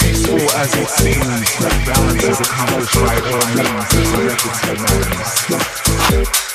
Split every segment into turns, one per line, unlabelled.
Peaceful as it seems, balance is accomplished by all means, the.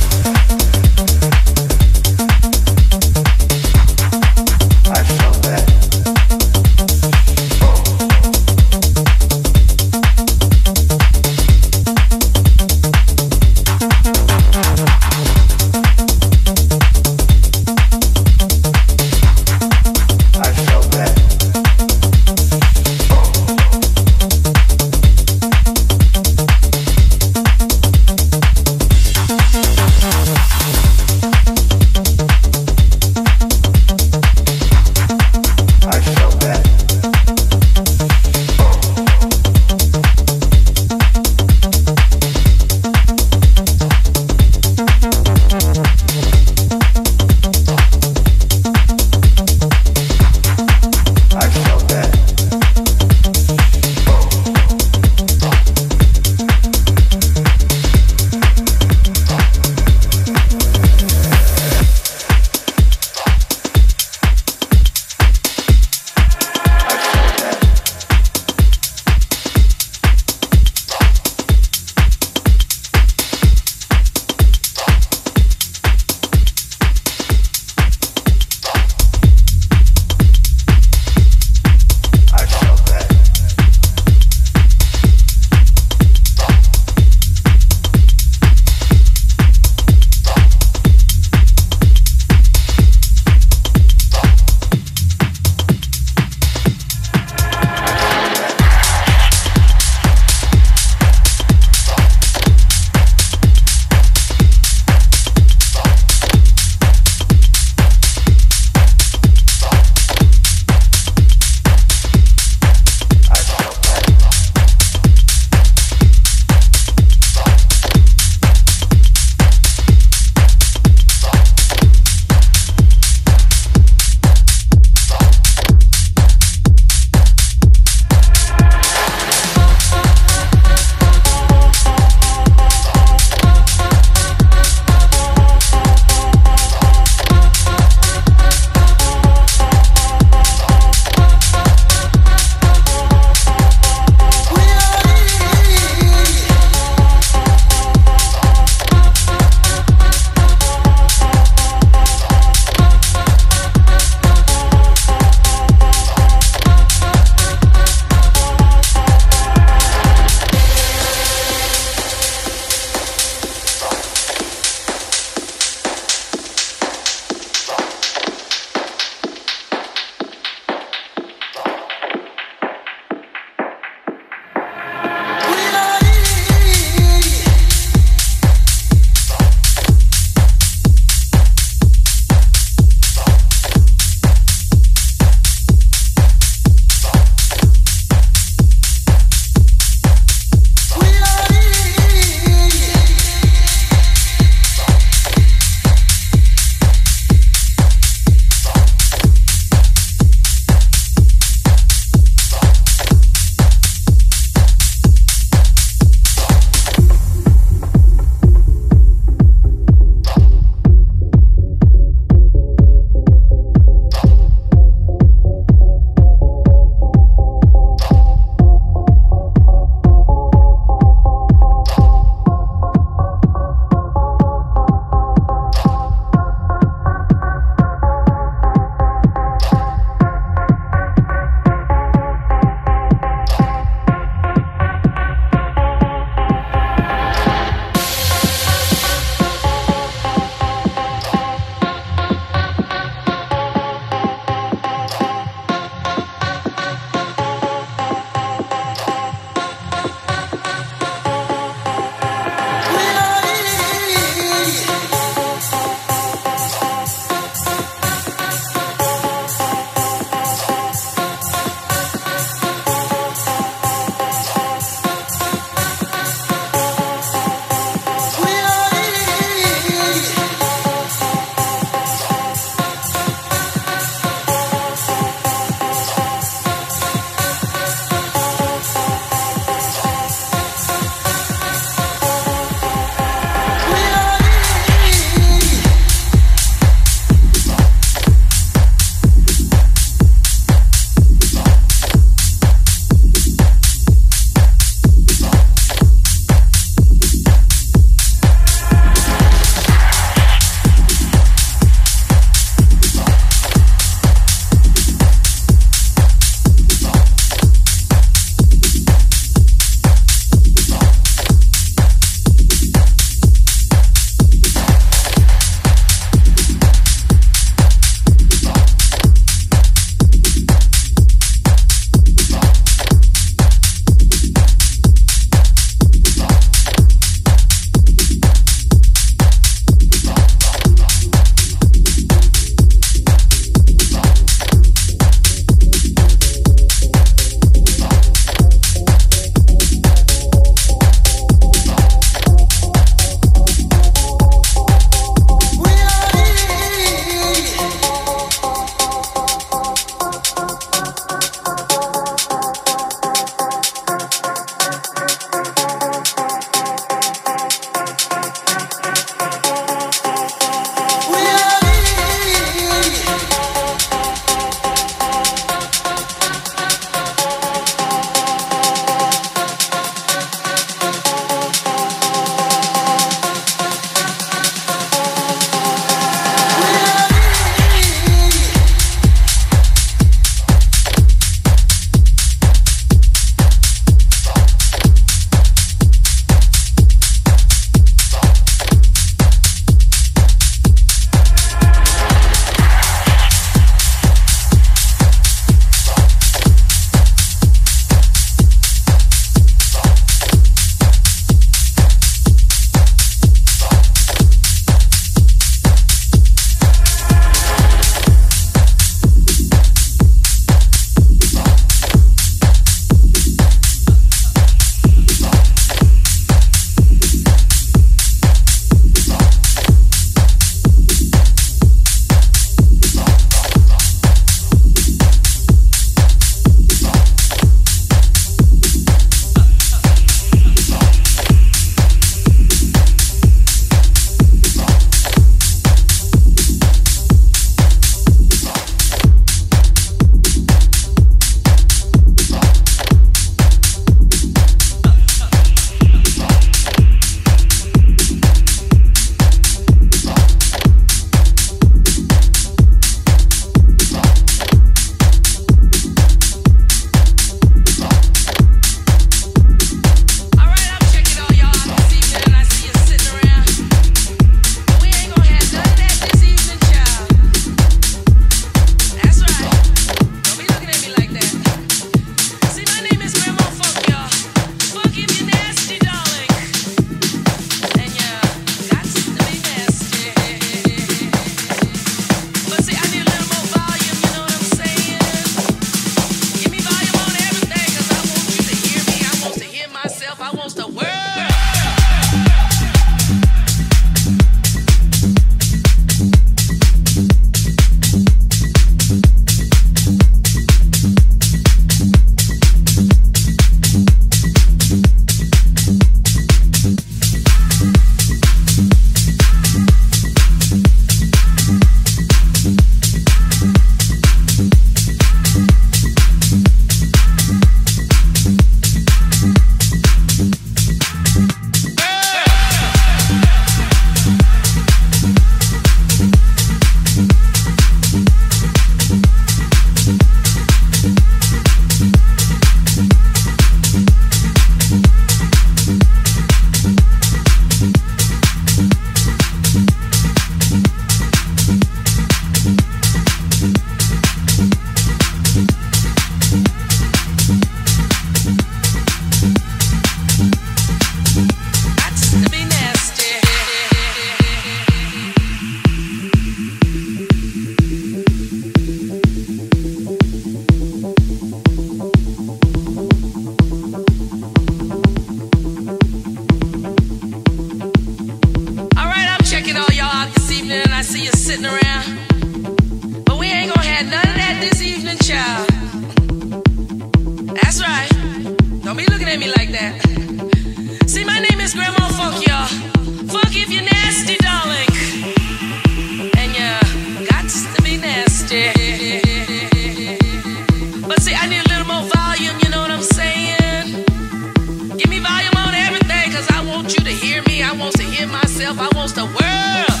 world.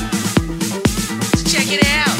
Check it out.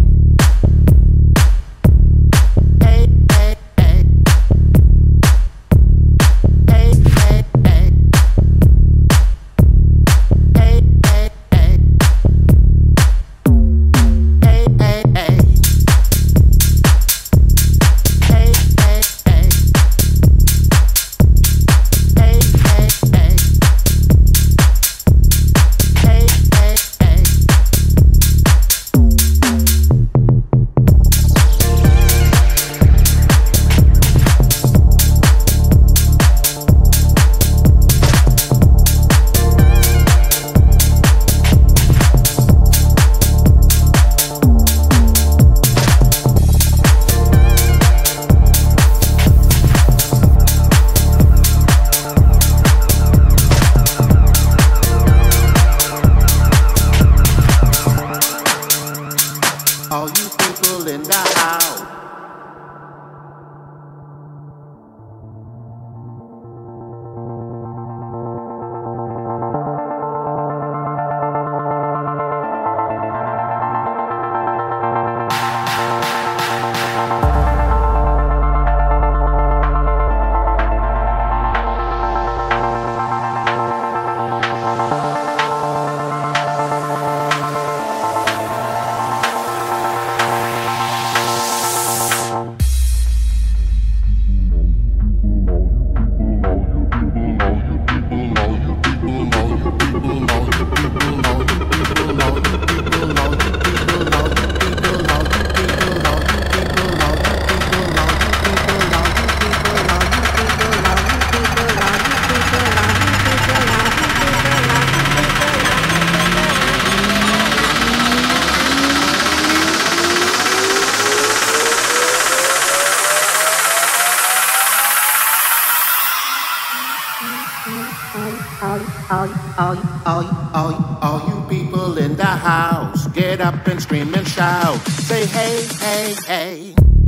scream and shout. Say hey, hey, hey.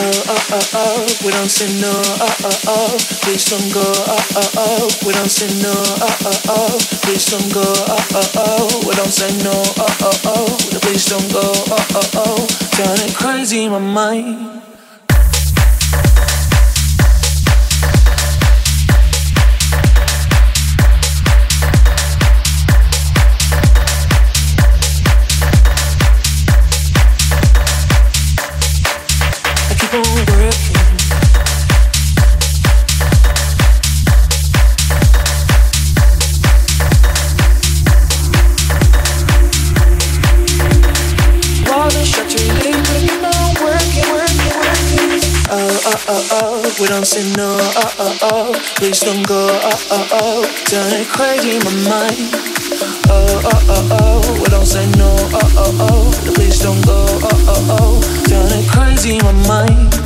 Oh, oh, oh, oh. We don't say no, oh, oh, oh. Please don't go, oh, oh, oh. We don't say no, oh, oh, oh. Please don't go, oh, oh, oh. We don't say no, oh, oh, oh. Please don't go, oh, oh, oh. Turn it crazy my mind. Say no, oh, oh, oh. Please don't go, oh, oh, oh. Turn it crazy in my mind. Oh, oh, oh, oh. We don't say no, oh, oh, oh. Please don't go, oh, oh, oh. Turn it crazy in my mind.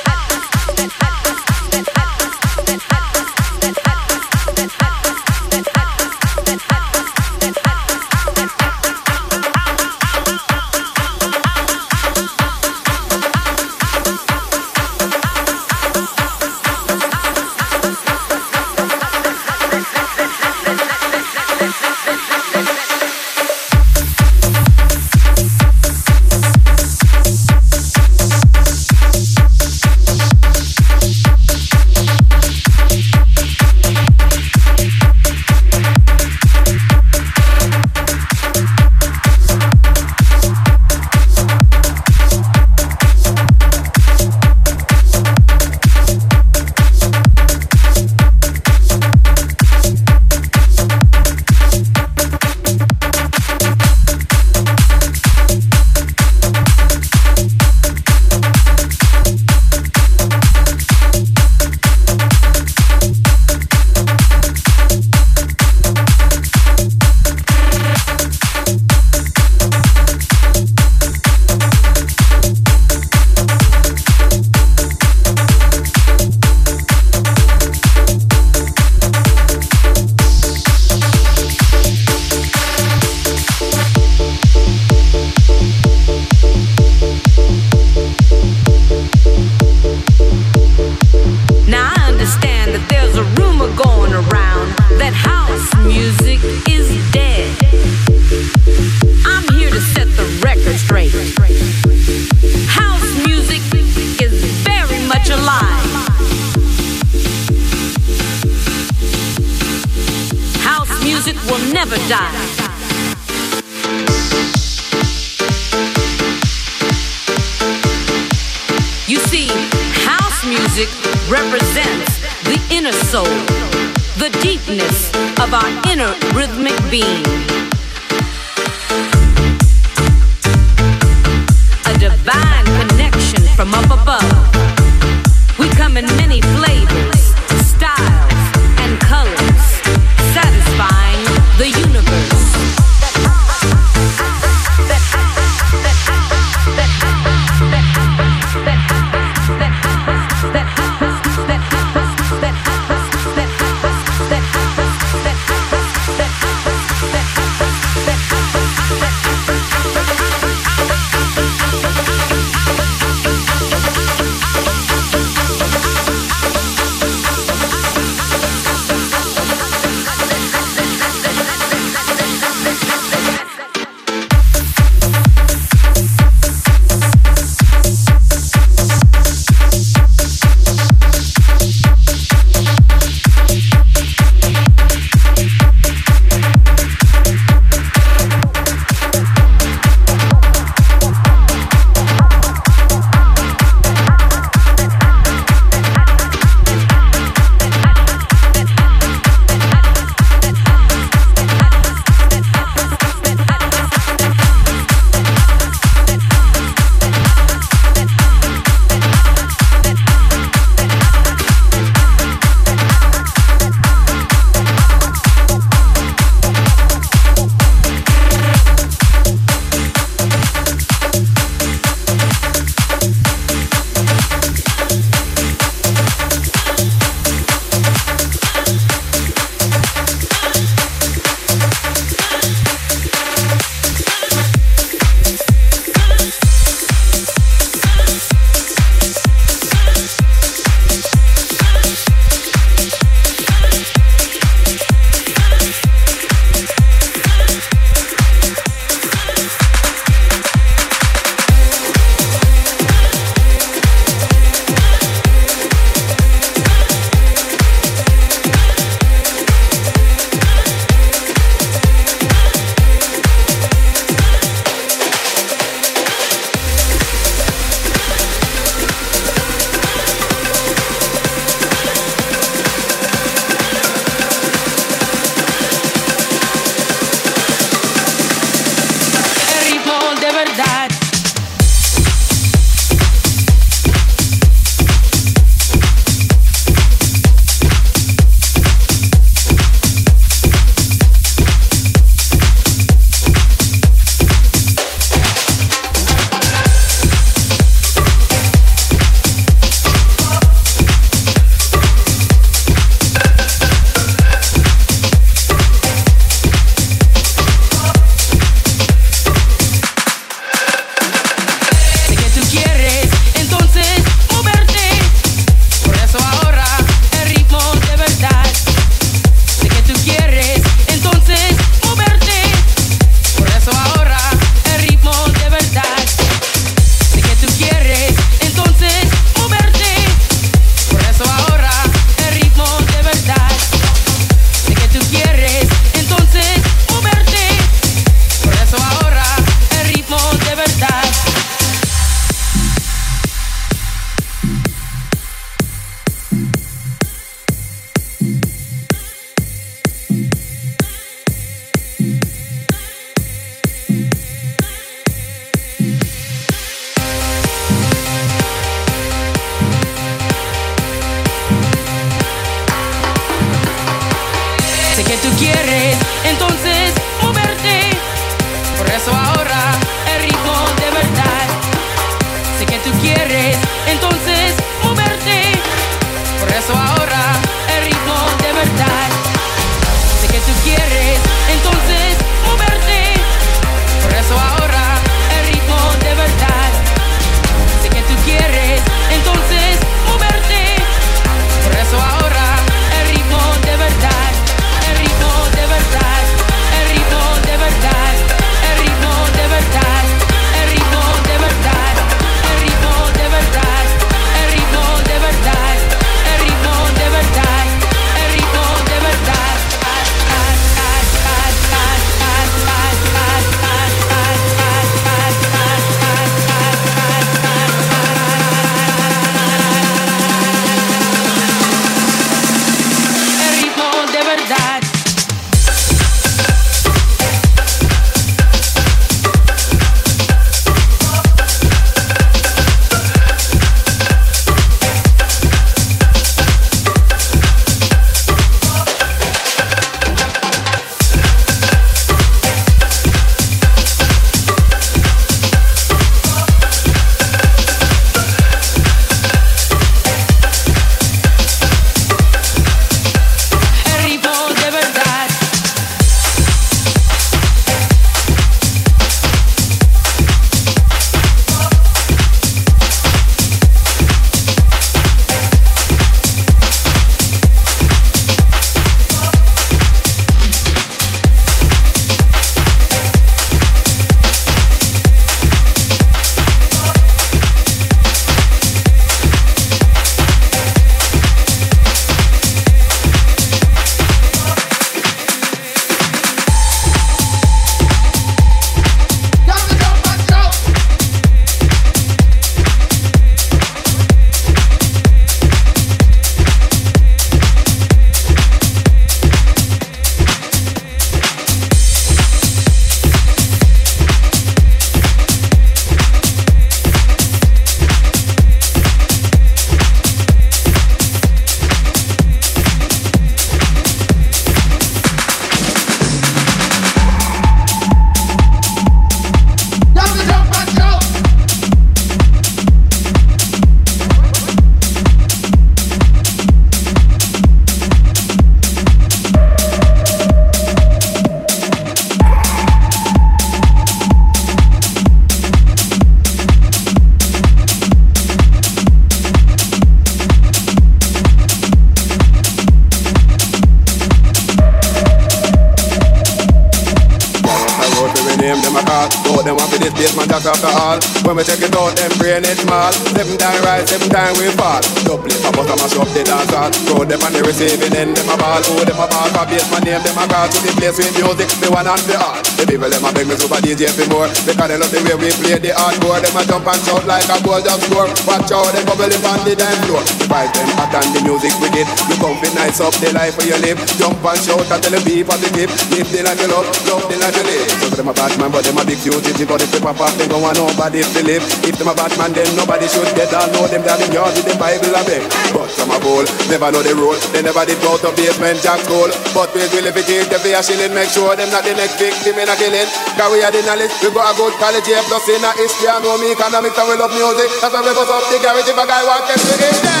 The
music, the one and the all. The people them a beg me super DJ for more. Because they love the way we play the hardcore. Them a jump and shout like a goal just score. Watch out, them bubbling on the dance floor. The vibe them hot and the music wicked. You come fit nice up the life where you live. Jump and shout and tell them be positive. Live the life you love, love the life you live. So them a bad man, but them a big duty. But if they pop off, they don't want nobody to live. If them a bad man, then nobody should get all know them down in yard with them Bible a beg. But some a bowl, never know the rule. They never did go to Basement Jaxx school. But we will the fear shilling, make sure them not the next victim in a killing. Cause we are the knowledge, we got a good college, yeah, plus in a history, I know me economics and we love music. That's why we bust up the garage if a guy want them to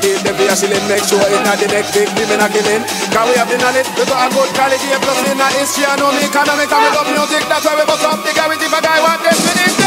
get dead. shilling, make sure it's not the next victim in a killing. Cause we have the knowledge, we got a good quality, a plus in a history, I know me economic, and we love music, that's why we bust up the garage if a guy want this, we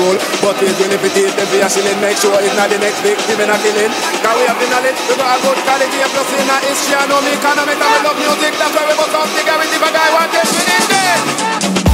school. But we will if it is, we are shilling. Make sure it's not the next victim in a killing. Cause we have the knowledge, we got a good quality, a plus in a history, I know me economic, and we love music. That's why we must the guarantee if a guy want it, we need